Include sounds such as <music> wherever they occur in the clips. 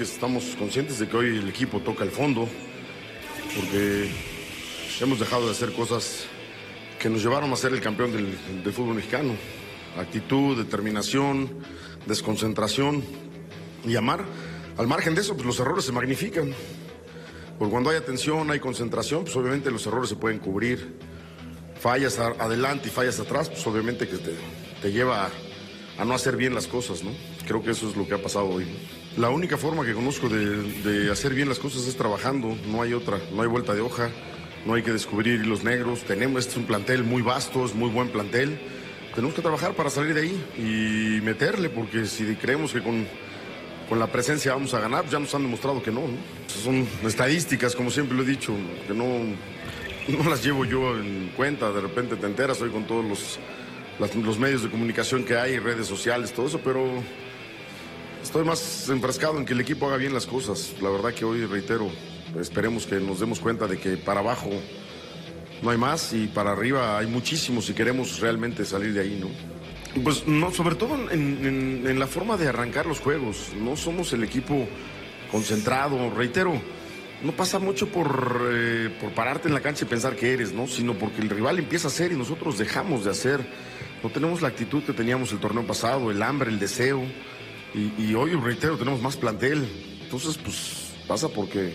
Que estamos conscientes de que hoy el equipo toca el fondo, porque hemos dejado de hacer cosas que nos llevaron a ser el campeón del, del fútbol mexicano. Actitud, determinación, desconcentración y amar. Al margen de eso, pues los errores se magnifican. Porque cuando hay atención, hay concentración, pues obviamente los errores se pueden cubrir. Fallas adelante y fallas atrás, pues obviamente que te, te lleva a, a no hacer bien las cosas, ¿no? Creo que eso es lo que ha pasado hoy. La única forma que conozco de, de hacer bien las cosas es trabajando, no hay otra, no hay vuelta de hoja, no hay que descubrir hilos negros. Tenemos, este es un plantel muy vasto, es muy buen plantel. Tenemos que trabajar para salir de ahí y meterle, porque si creemos que con con la presencia vamos a ganar, ya nos han demostrado que no, ¿no? Son estadísticas, como siempre lo he dicho, que no, <laughs> no las llevo yo en cuenta, de repente te enteras hoy con todos los, las- los medios de comunicación que hay, redes sociales, todo eso, pero estoy más enfrascado en que el equipo haga bien las cosas. La verdad que hoy, reitero, esperemos que nos demos cuenta de que para abajo no hay más y para arriba hay muchísimo si queremos realmente salir de ahí, ¿no? Pues no, sobre todo en, en- en la forma de arrancar los juegos. No somos el equipo concentrado, reitero. No pasa mucho por, eh, por pararte en la cancha y pensar que eres, ¿no? Sino porque el rival empieza a hacer y nosotros dejamos de hacer. No tenemos la actitud que teníamos el torneo pasado, el hambre, el deseo. Y, hoy, reitero, tenemos más plantel. Entonces, pues pasa porque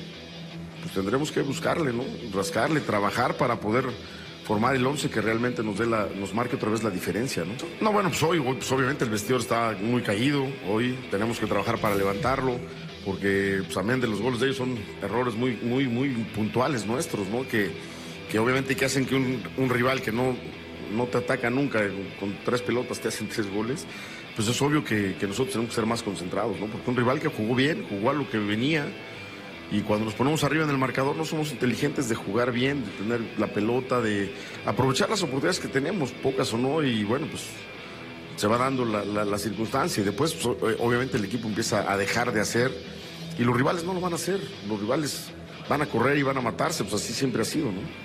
pues tendremos que buscarle, ¿no? Rascarle, trabajar para poder formar el 11 que realmente nos dé la, nos marque otra vez la diferencia, ¿no? No, bueno, pues hoy, pues obviamente el vestidor está muy caído, hoy tenemos que trabajar para levantarlo, porque pues, amén de los goles de ellos son errores muy, muy, muy puntuales nuestros, ¿no? Que, que obviamente que hacen que un rival que no, no te ataca nunca, con tres pelotas te hacen tres goles, pues es obvio que, nosotros tenemos que ser más concentrados, ¿no? Porque un rival que jugó bien, jugó a lo que venía, y cuando nos ponemos arriba en el marcador no somos inteligentes de jugar bien, de tener la pelota, de aprovechar las oportunidades que tenemos, pocas o no, y bueno, pues se va dando la, la- circunstancia y después pues, obviamente el equipo empieza a dejar de hacer y los rivales no lo van a hacer, los rivales van a correr y van a matarse, pues así siempre ha sido, ¿no?